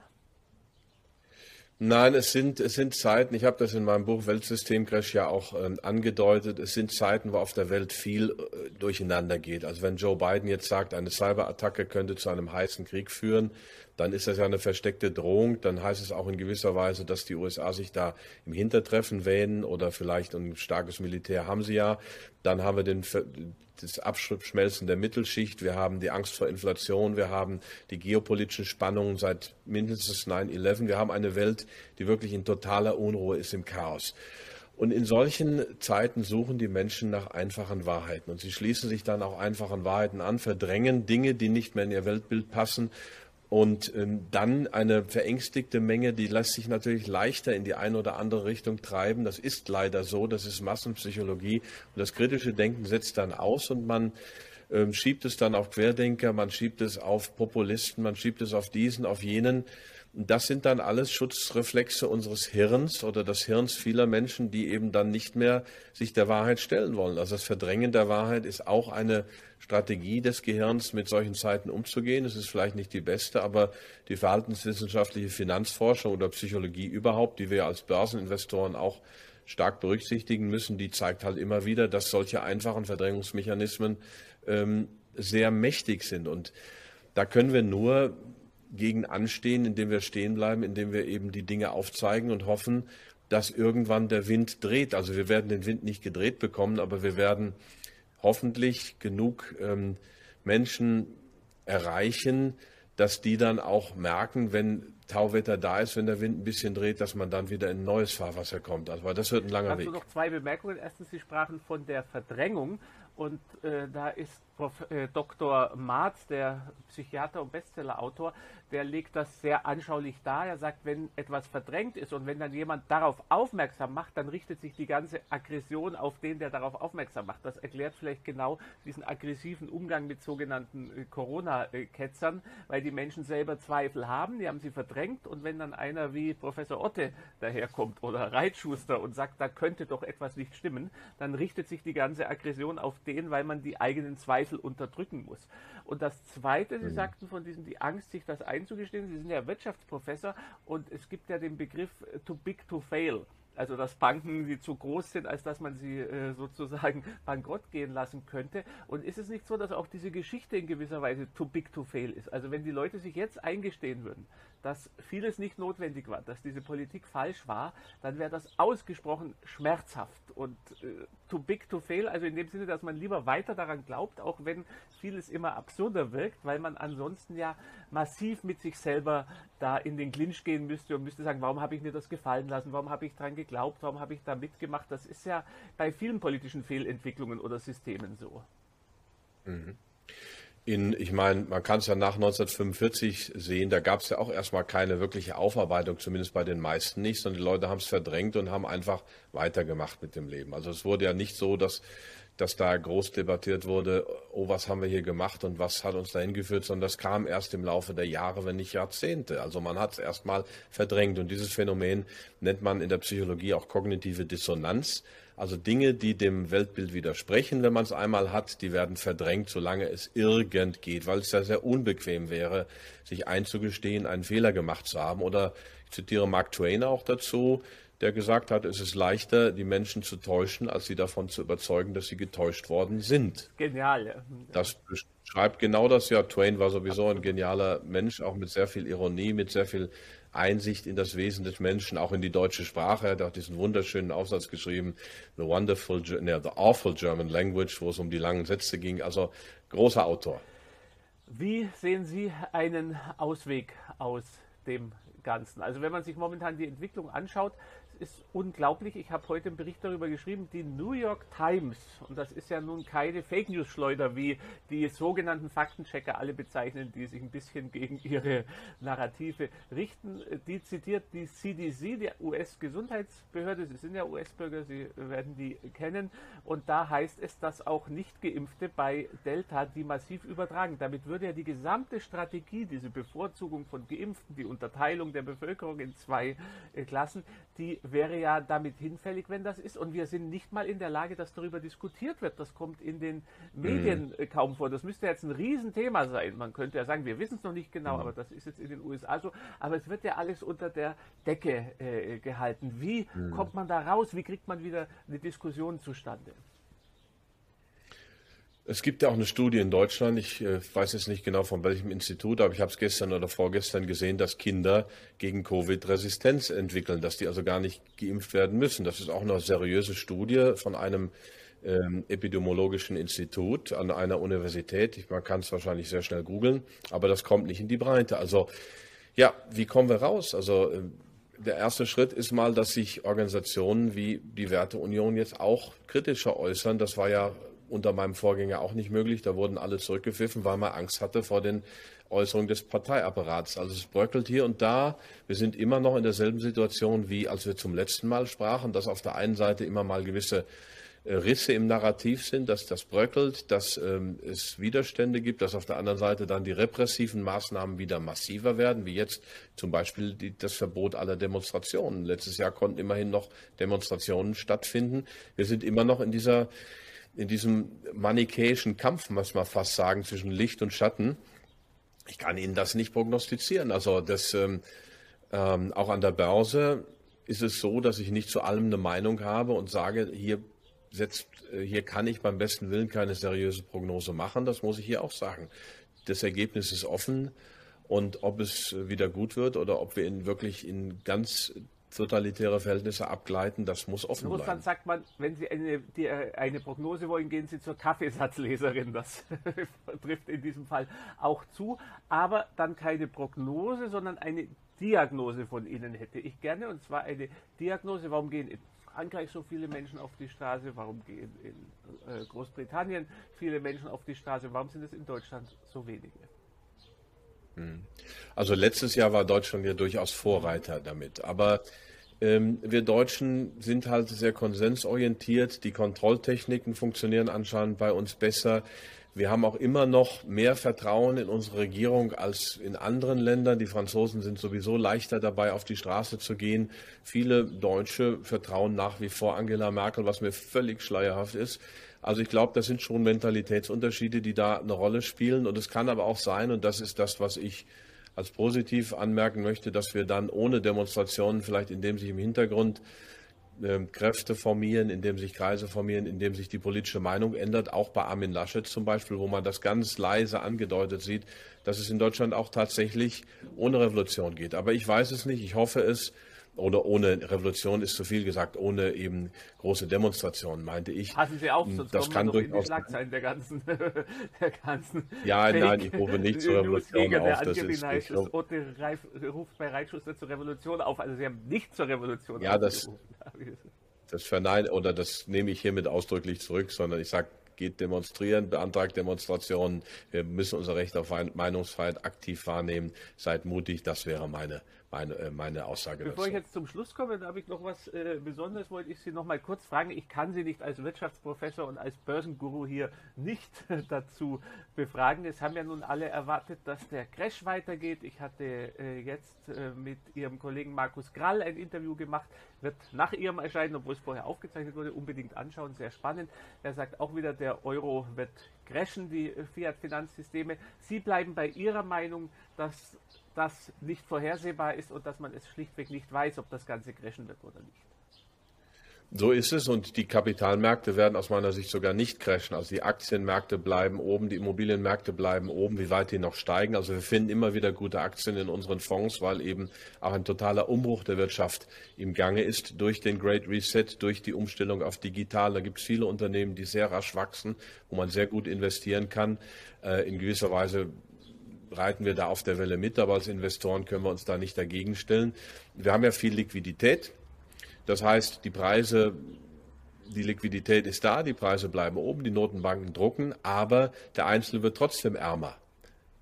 Nein, es sind, es sind Zeiten, ich habe das in meinem Buch Weltsystemcrash ja auch äh, angedeutet, es sind Zeiten, wo auf der Welt viel äh, durcheinander geht. Also wenn Joe Biden jetzt sagt, eine Cyberattacke könnte zu einem heißen Krieg führen, dann ist das ja eine versteckte Drohung. Dann heißt es auch in gewisser Weise, dass die USA sich da im Hintertreffen wähnen oder vielleicht ein starkes Militär haben sie ja. Dann haben wir den, das Abschmelzen der Mittelschicht, wir haben die Angst vor Inflation, wir haben die geopolitischen Spannungen seit mindestens 9-11. Wir haben eine Welt, die wirklich in totaler Unruhe ist, im Chaos. Und in solchen Zeiten suchen die Menschen nach einfachen Wahrheiten. Und sie schließen sich dann auch einfachen Wahrheiten an, verdrängen Dinge, die nicht mehr in ihr Weltbild passen und ähm, dann eine verängstigte Menge, die lässt sich natürlich leichter in die eine oder andere Richtung treiben. Das ist leider so, das ist Massenpsychologie. Und das kritische Denken setzt dann aus und man ähm, schiebt es dann auf Querdenker, man schiebt es auf Populisten, man schiebt es auf diesen, auf jenen. Das sind dann alles Schutzreflexe unseres Hirns oder des Hirns vieler Menschen, die eben dann nicht mehr sich der Wahrheit stellen wollen. Also das Verdrängen der Wahrheit ist auch eine Strategie des Gehirns, mit solchen Zeiten umzugehen. Es ist vielleicht nicht die beste, aber die verhaltenswissenschaftliche Finanzforschung oder Psychologie überhaupt, die wir als Börseninvestoren auch stark berücksichtigen müssen, die zeigt halt immer wieder, dass solche einfachen Verdrängungsmechanismen ähm, sehr mächtig sind. Und da können wir nur gegen anstehen, indem wir stehen bleiben, indem wir eben die Dinge aufzeigen und hoffen, dass irgendwann der Wind dreht. Also wir werden den Wind nicht gedreht bekommen, aber wir werden hoffentlich genug ähm, Menschen erreichen, dass die dann auch merken, wenn Tauwetter da ist, wenn der Wind ein bisschen dreht, dass man dann wieder in neues Fahrwasser kommt. Also das wird ein langer Dazu Weg. noch zwei Bemerkungen. Erstens, Sie sprachen von der Verdrängung und äh, da ist Prof, äh, Dr. Marz, der Psychiater und Bestsellerautor, der legt das sehr anschaulich dar. Er sagt, wenn etwas verdrängt ist und wenn dann jemand darauf aufmerksam macht, dann richtet sich die ganze Aggression auf den, der darauf aufmerksam macht. Das erklärt vielleicht genau diesen aggressiven Umgang mit sogenannten äh, Corona-Ketzern, weil die Menschen selber Zweifel haben, die haben sie verdrängt und wenn dann einer wie Professor Otte daherkommt oder Reitschuster und sagt, da könnte doch etwas nicht stimmen, dann richtet sich die ganze Aggression auf den, weil man die eigenen Zweifel unterdrücken muss. Und das Zweite, Sie sagten von diesem, die Angst, sich das einzugestehen, Sie sind ja Wirtschaftsprofessor und es gibt ja den Begriff too big to fail. Also dass Banken, die zu groß sind, als dass man sie äh, sozusagen bankrott gehen lassen könnte. Und ist es nicht so, dass auch diese Geschichte in gewisser Weise too big to fail ist? Also wenn die Leute sich jetzt eingestehen würden, dass vieles nicht notwendig war, dass diese Politik falsch war, dann wäre das ausgesprochen schmerzhaft und äh, too big to fail, also in dem Sinne, dass man lieber weiter daran glaubt, auch wenn vieles immer absurder wirkt, weil man ansonsten ja massiv mit sich selber da in den Clinch gehen müsste und müsste sagen, warum habe ich mir das gefallen lassen, warum habe ich daran geglaubt, warum habe ich da mitgemacht. Das ist ja bei vielen politischen Fehlentwicklungen oder Systemen so. Mhm in, ich meine, man kann es ja nach 1945 sehen, da gab es ja auch erstmal keine wirkliche Aufarbeitung, zumindest bei den meisten nicht, sondern die Leute haben es verdrängt und haben einfach weitergemacht mit dem Leben. Also es wurde ja nicht so, dass, dass da groß debattiert wurde, oh, was haben wir hier gemacht und was hat uns dahin geführt, sondern das kam erst im Laufe der Jahre, wenn nicht Jahrzehnte. Also man hat es erstmal verdrängt und dieses Phänomen nennt man in der Psychologie auch kognitive Dissonanz. Also Dinge, die dem Weltbild widersprechen, wenn man es einmal hat, die werden verdrängt, solange es irgend geht, weil es ja sehr unbequem wäre, sich einzugestehen, einen Fehler gemacht zu haben. Oder ich zitiere Mark Twain auch dazu, der gesagt hat, es ist leichter, die Menschen zu täuschen, als sie davon zu überzeugen, dass sie getäuscht worden sind. Genial. Ja. Das beschreibt genau das ja. Twain war sowieso ein genialer Mensch, auch mit sehr viel Ironie, mit sehr viel Einsicht in das Wesen des Menschen, auch in die deutsche Sprache. Er hat auch diesen wunderschönen Aufsatz geschrieben, The Wonderful, ne, The Awful German Language, wo es um die langen Sätze ging. Also großer Autor. Wie sehen Sie einen Ausweg aus dem Ganzen? Also wenn man sich momentan die Entwicklung anschaut, ist unglaublich. Ich habe heute einen Bericht darüber geschrieben, die New York Times, und das ist ja nun keine Fake News Schleuder, wie die sogenannten Faktenchecker alle bezeichnen, die sich ein bisschen gegen ihre Narrative richten. Die zitiert die CDC, die US-Gesundheitsbehörde. Sie sind ja US-Bürger, Sie werden die kennen. Und da heißt es, dass auch Nicht-Geimpfte bei Delta die massiv übertragen. Damit würde ja die gesamte Strategie, diese Bevorzugung von Geimpften, die Unterteilung der Bevölkerung in zwei äh, Klassen, die wäre ja damit hinfällig, wenn das ist. Und wir sind nicht mal in der Lage, dass darüber diskutiert wird. Das kommt in den Medien mhm. kaum vor. Das müsste jetzt ein Riesenthema sein. Man könnte ja sagen, wir wissen es noch nicht genau, mhm. aber das ist jetzt in den USA so. Aber es wird ja alles unter der Decke äh, gehalten. Wie mhm. kommt man da raus? Wie kriegt man wieder eine Diskussion zustande? Es gibt ja auch eine Studie in Deutschland, ich äh, weiß jetzt nicht genau von welchem Institut, aber ich habe es gestern oder vorgestern gesehen, dass Kinder gegen Covid Resistenz entwickeln, dass die also gar nicht geimpft werden müssen. Das ist auch eine seriöse Studie von einem ähm, epidemiologischen Institut an einer Universität. Ich, man kann es wahrscheinlich sehr schnell googeln, aber das kommt nicht in die Breite. Also ja, wie kommen wir raus? Also äh, der erste Schritt ist mal, dass sich Organisationen wie die Werteunion jetzt auch kritischer äußern. Das war ja unter meinem Vorgänger auch nicht möglich. Da wurden alle zurückgepfiffen, weil man Angst hatte vor den Äußerungen des Parteiapparats. Also es bröckelt hier und da. Wir sind immer noch in derselben Situation, wie als wir zum letzten Mal sprachen, dass auf der einen Seite immer mal gewisse äh, Risse im Narrativ sind, dass das bröckelt, dass ähm, es Widerstände gibt, dass auf der anderen Seite dann die repressiven Maßnahmen wieder massiver werden, wie jetzt zum Beispiel die, das Verbot aller Demonstrationen. Letztes Jahr konnten immerhin noch Demonstrationen stattfinden. Wir sind immer noch in dieser in diesem manichäischen Kampf, muss man fast sagen, zwischen Licht und Schatten. Ich kann Ihnen das nicht prognostizieren. Also das ähm, ähm, auch an der Börse ist es so, dass ich nicht zu allem eine Meinung habe und sage, hier setzt, äh, hier kann ich beim besten Willen keine seriöse Prognose machen. Das muss ich hier auch sagen. das Ergebnis ist offen. Und ob es wieder gut wird oder ob wir in wirklich in ganz totalitäre Verhältnisse abgleiten, das muss offen in Russland bleiben. sagt man, wenn Sie eine, die, eine Prognose wollen, gehen Sie zur Kaffeesatzleserin. Das trifft in diesem Fall auch zu. Aber dann keine Prognose, sondern eine Diagnose von Ihnen hätte ich gerne. Und zwar eine Diagnose, warum gehen in Frankreich so viele Menschen auf die Straße, warum gehen in äh, Großbritannien viele Menschen auf die Straße, warum sind es in Deutschland so wenige? Also letztes Jahr war Deutschland ja durchaus Vorreiter damit. Aber ähm, wir Deutschen sind halt sehr konsensorientiert. Die Kontrolltechniken funktionieren anscheinend bei uns besser. Wir haben auch immer noch mehr Vertrauen in unsere Regierung als in anderen Ländern. Die Franzosen sind sowieso leichter dabei, auf die Straße zu gehen. Viele Deutsche vertrauen nach wie vor Angela Merkel, was mir völlig schleierhaft ist. Also ich glaube, das sind schon Mentalitätsunterschiede, die da eine Rolle spielen. Und es kann aber auch sein, und das ist das, was ich als positiv anmerken möchte, dass wir dann ohne Demonstrationen, vielleicht indem sich im Hintergrund äh, Kräfte formieren, indem sich Kreise formieren, indem sich die politische Meinung ändert, auch bei Armin Laschet zum Beispiel, wo man das ganz leise angedeutet sieht, dass es in Deutschland auch tatsächlich ohne Revolution geht. Aber ich weiß es nicht, ich hoffe es oder ohne Revolution ist zu viel gesagt, ohne eben große Demonstrationen, meinte ich. Passen Sie auf, sonst das kann durchaus. Schlagzeilen der ganzen, der ganzen Ja, Fake nein, ich rufe nicht zur Revolution auf, das ist- ich ist. Otte Reif ruft bei Reitschuster zur Revolution auf. Also Sie haben nicht zur Revolution Ja, das-. Das vernein oder das nehme ich hiermit ausdrücklich zurück, sondern ich sage, geht demonstrieren, beantragt Demonstrationen. Wir müssen unser Recht auf Meinungsfreiheit aktiv wahrnehmen. Seid mutig, das wäre meine, meine, äh, meine Aussage Bevor ich dazu. jetzt zum Schluss komme, da habe ich noch was äh, Besonderes, wollte ich Sie noch mal kurz fragen. Ich kann Sie nicht als Wirtschaftsprofessor und als Börsenguru hier nicht dazu befragen. Es haben ja nun alle erwartet, dass der Crash weitergeht. Ich hatte äh, jetzt äh, mit Ihrem Kollegen Markus Grall ein Interview gemacht, wird nach Ihrem Erscheinen, obwohl es vorher aufgezeichnet wurde, unbedingt anschauen, sehr spannend. Er sagt auch wieder, der Euro wird crashen, die äh, Fiat-Finanzsysteme. Sie bleiben bei Ihrer Meinung, dass das nicht vorhersehbar ist und dass man es schlichtweg nicht weiß, ob das Ganze crashen wird oder nicht. So ist es und die Kapitalmärkte werden aus meiner Sicht sogar nicht crashen. Also die Aktienmärkte bleiben oben, die Immobilienmärkte bleiben oben, wie weit die noch steigen. Also wir finden immer wieder gute Aktien in unseren Fonds, weil eben auch ein totaler Umbruch der Wirtschaft im Gange ist durch den Great Reset, durch die Umstellung auf digital. Da gibt es viele Unternehmen, die sehr rasch wachsen, wo man sehr gut investieren kann. Äh, In gewisser Weise reiten wir da auf der Welle mit, aber als Investoren können wir uns da nicht dagegen stellen. Wir haben ja viel Liquidität. Das heißt, die Preise, die Liquidität ist da, die Preise bleiben oben, die Notenbanken drucken, aber der Einzelne wird trotzdem ärmer.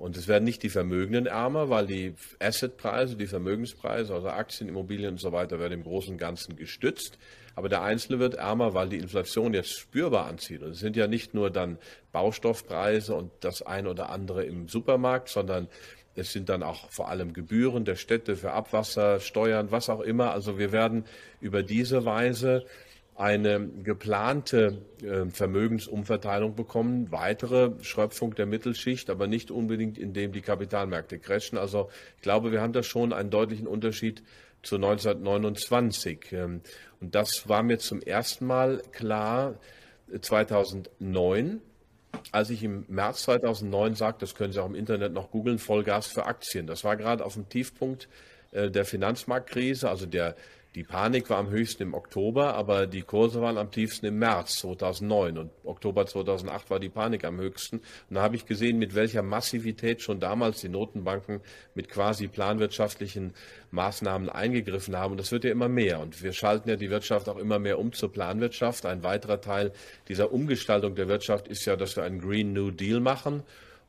Und es werden nicht die Vermögenden ärmer, weil die Assetpreise, die Vermögenspreise, also Aktien, Immobilien und so weiter, werden im Großen und Ganzen gestützt. Aber der Einzelne wird ärmer, weil die Inflation jetzt spürbar anzieht. Und es sind ja nicht nur dann Baustoffpreise und das ein oder andere im Supermarkt, sondern es sind dann auch vor allem Gebühren der Städte für Abwasser, Steuern, was auch immer. Also wir werden über diese Weise eine geplante äh, Vermögensumverteilung bekommen, weitere Schröpfung der Mittelschicht, aber nicht unbedingt, indem die Kapitalmärkte crashen. Also ich glaube, wir haben da schon einen deutlichen Unterschied zu 1929. Ähm, Und das war mir zum ersten Mal klar äh, 2009 als ich im März 2009 sagte, das können Sie auch im Internet noch googeln, Vollgas für Aktien. Das war gerade auf dem Tiefpunkt äh, der Finanzmarktkrise, also der, die Panik war am höchsten im Oktober, aber die Kurse waren am tiefsten im März 2009 und Oktober 2008 war die Panik am höchsten. Und da habe ich gesehen, mit welcher Massivität schon damals die Notenbanken mit quasi planwirtschaftlichen Maßnahmen eingegriffen haben. Und das wird ja immer mehr. Und wir schalten ja die Wirtschaft auch immer mehr um zur Planwirtschaft. Ein weiterer Teil dieser Umgestaltung der Wirtschaft ist ja, dass wir einen Green New Deal machen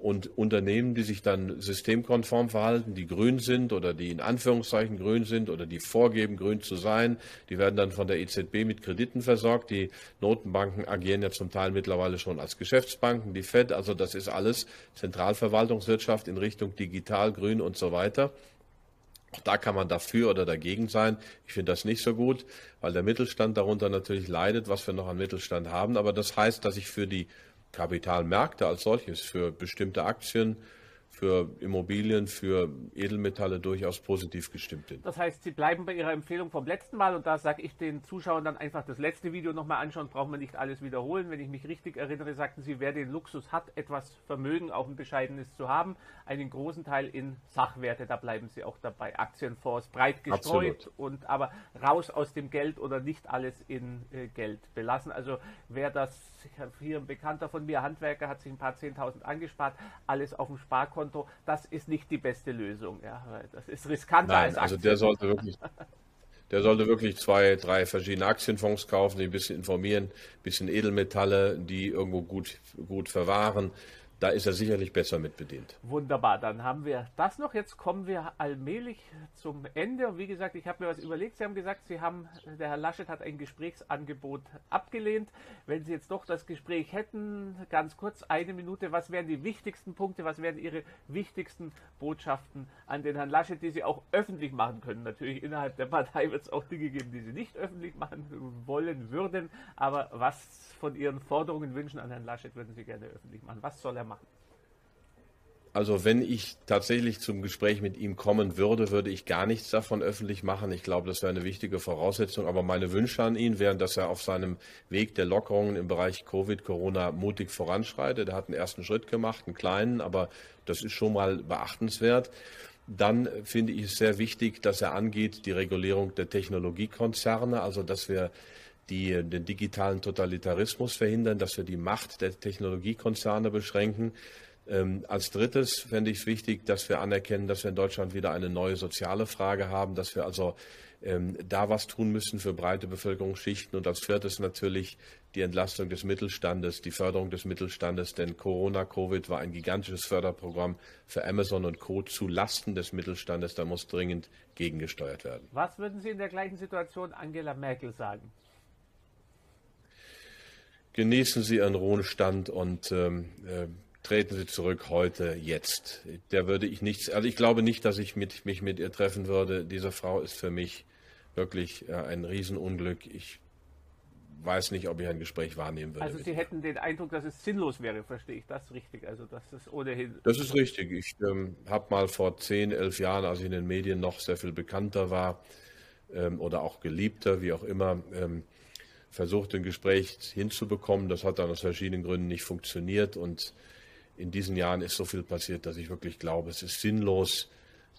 und Unternehmen, die sich dann systemkonform verhalten, die grün sind oder die in Anführungszeichen grün sind oder die vorgeben, grün zu sein, die werden dann von der EZB mit Krediten versorgt. Die Notenbanken agieren ja zum Teil mittlerweile schon als Geschäftsbanken, die Fed, also das ist alles Zentralverwaltungswirtschaft in Richtung digital, grün und so weiter. Auch da kann man dafür oder dagegen sein. Ich finde das nicht so gut, weil der Mittelstand darunter natürlich leidet, was wir noch an Mittelstand haben. Aber das heißt, dass ich für die Kapitalmärkte als solches, für bestimmte Aktien, für Immobilien, für Edelmetalle durchaus positiv gestimmt bin. Das heißt, Sie bleiben bei Ihrer Empfehlung vom letzten Mal und da sage ich den Zuschauern dann einfach das letzte Video nochmal anschauen, braucht man nicht alles wiederholen. Wenn ich mich richtig erinnere, sagten Sie, wer den Luxus hat, etwas Vermögen, auch ein bescheidenes zu haben, einen großen Teil in Sachwerte, da bleiben Sie auch dabei. Aktienfonds breit gestreut Absolut. und aber raus aus dem Geld oder nicht alles in äh, Geld belassen. Also wer das, hier ein Bekannter von mir, Handwerker, hat sich ein paar Zehntausend angespart, alles auf dem Sparkonto Konto, das ist nicht die beste Lösung. Ja. Das ist riskanter Nein, als Aktien. Also der sollte wirklich, der sollte wirklich zwei, drei verschiedene Aktienfonds kaufen, die ein bisschen informieren, ein bisschen Edelmetalle, die irgendwo gut, gut verwahren da ist er sicherlich besser mit bedient. Wunderbar, dann haben wir das noch. Jetzt kommen wir allmählich zum Ende. Und wie gesagt, ich habe mir was überlegt. Sie haben gesagt, Sie haben, der Herr Laschet hat ein Gesprächsangebot abgelehnt. Wenn Sie jetzt doch das Gespräch hätten, ganz kurz eine Minute, was wären die wichtigsten Punkte, was wären Ihre wichtigsten Botschaften an den Herrn Laschet, die Sie auch öffentlich machen können? Natürlich innerhalb der Partei wird es auch Dinge geben, die Sie nicht öffentlich machen wollen würden. Aber was von Ihren Forderungen, Wünschen an Herrn Laschet würden Sie gerne öffentlich machen? Was soll er machen? Machen? Also wenn ich tatsächlich zum Gespräch mit ihm kommen würde, würde ich gar nichts davon öffentlich machen. Ich glaube, das wäre eine wichtige Voraussetzung. Aber meine Wünsche an ihn wären, dass er auf seinem Weg der Lockerungen im Bereich Covid, Corona mutig voranschreitet. Er hat einen ersten Schritt gemacht, einen kleinen, aber das ist schon mal beachtenswert. Dann finde ich es sehr wichtig, dass er angeht die Regulierung der Technologiekonzerne, also dass wir die, den digitalen Totalitarismus verhindern, dass wir die Macht der Technologiekonzerne beschränken. Ähm, als drittes fände ich es wichtig, dass wir anerkennen, dass wir in Deutschland wieder eine neue soziale Frage haben, dass wir also ähm, da was tun müssen für breite Bevölkerungsschichten. Und als viertes natürlich die Entlastung des Mittelstandes, die Förderung des Mittelstandes, denn Corona, Covid war ein gigantisches Förderprogramm für Amazon und Co. zu Lasten des Mittelstandes. Da muss dringend gegengesteuert werden. Was würden Sie in der gleichen Situation Angela Merkel sagen? Genießen Sie Ihren Ruhestand und ähm, äh, treten Sie zurück heute, jetzt. Der würde ich nichts, also ich glaube nicht, dass ich mit, mich mit ihr treffen würde. Diese Frau ist für mich wirklich äh, ein Riesenunglück. Ich weiß nicht, ob ich ein Gespräch wahrnehmen würde. Also Sie hätten den Eindruck, dass es sinnlos wäre, verstehe ich das richtig? Also dass es ohnehin. Das ist richtig. Ich ähm, habe mal vor zehn, elf Jahren, als ich in den Medien noch sehr viel bekannter war ähm, oder auch geliebter, wie auch immer, ähm, versucht, ein Gespräch hinzubekommen. Das hat dann aus verschiedenen Gründen nicht funktioniert. Und in diesen Jahren ist so viel passiert, dass ich wirklich glaube, es ist sinnlos,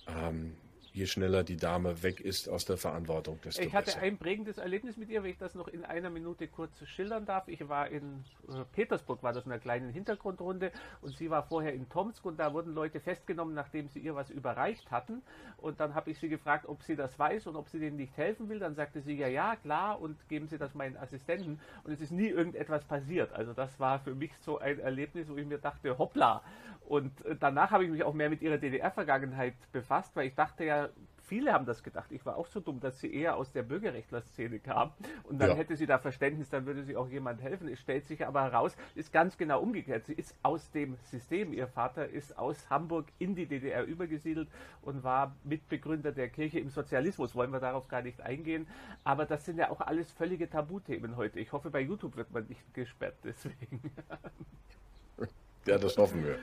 ähm, je schneller die Dame weg ist aus der Verantwortung, desto Ich hatte besser. ein prägendes Erlebnis mit ihr, wenn ich das noch in einer Minute kurz schildern darf. Ich war in äh, Petersburg, war das in einer kleinen Hintergrundrunde und sie war vorher in Tomsk und da wurden Leute festgenommen, nachdem sie ihr was überreicht hatten. Und dann habe ich sie gefragt, ob sie das weiß und ob sie denen nicht helfen will. Dann sagte sie, ja, ja, klar und geben Sie das meinen Assistenten. Und es ist nie irgendetwas passiert. Also das war für mich so ein Erlebnis, wo ich mir dachte, hoppla. Und äh, danach habe ich mich auch mehr mit ihrer DDR-Vergangenheit befasst, weil ich dachte ja, viele haben das gedacht. Ich war auch so dumm, dass sie eher aus der Bürgerrechtler-Szene kam. Und dann ja. hätte sie da Verständnis, dann würde sie auch jemand helfen. Es stellt sich aber heraus, ist ganz genau umgekehrt. Sie ist aus dem System. Ihr Vater ist aus Hamburg in die DDR übergesiedelt und war Mitbegründer der Kirche im Sozialismus. Wollen wir darauf gar nicht eingehen. Aber das sind ja auch alles völlige Tabuthemen heute. Ich hoffe, bei YouTube wird man nicht gesperrt deswegen. Ja, das hoffen wir.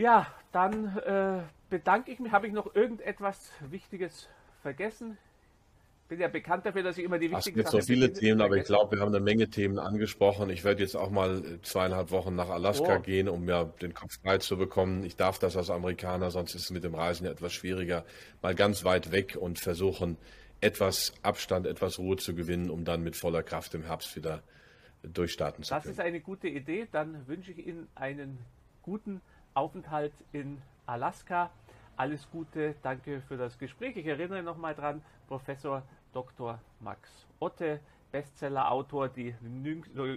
Ja, dann äh, bedanke ich mich. Habe ich noch irgendetwas Wichtiges vergessen? bin ja bekannt dafür, dass ich immer die wichtigen Sachen... Es gibt so viele Themen, aber ich glaube, wir haben eine Menge Themen angesprochen. Ich werde jetzt auch mal zweieinhalb Wochen nach Alaska oh. gehen, um mir den Kopf frei zu bekommen. Ich darf das als Amerikaner, sonst ist es mit dem Reisen ja etwas schwieriger. Mal ganz weit weg und versuchen, etwas Abstand, etwas Ruhe zu gewinnen, um dann mit voller Kraft im Herbst wieder durchstarten zu das können. Das ist eine gute Idee. Dann wünsche ich Ihnen einen guten Aufenthalt in Alaska. Alles Gute, danke für das Gespräch. Ich erinnere nochmal dran, Professor Dr. Max Otte, Bestsellerautor, die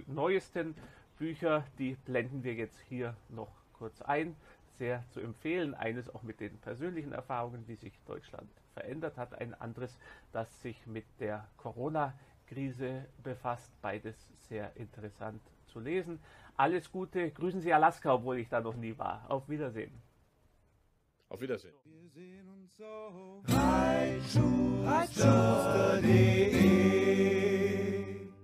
neuesten Bücher, die blenden wir jetzt hier noch kurz ein. Sehr zu empfehlen. Eines auch mit den persönlichen Erfahrungen, wie sich Deutschland verändert hat. Ein anderes, das sich mit der Corona-Krise befasst. Beides sehr interessant zu lesen. Alles Gute. Grüßen Sie Alaska, obwohl ich da noch nie war. Auf Wiedersehen. Auf Wiedersehen. Wir sehen uns so. Reitschuster.de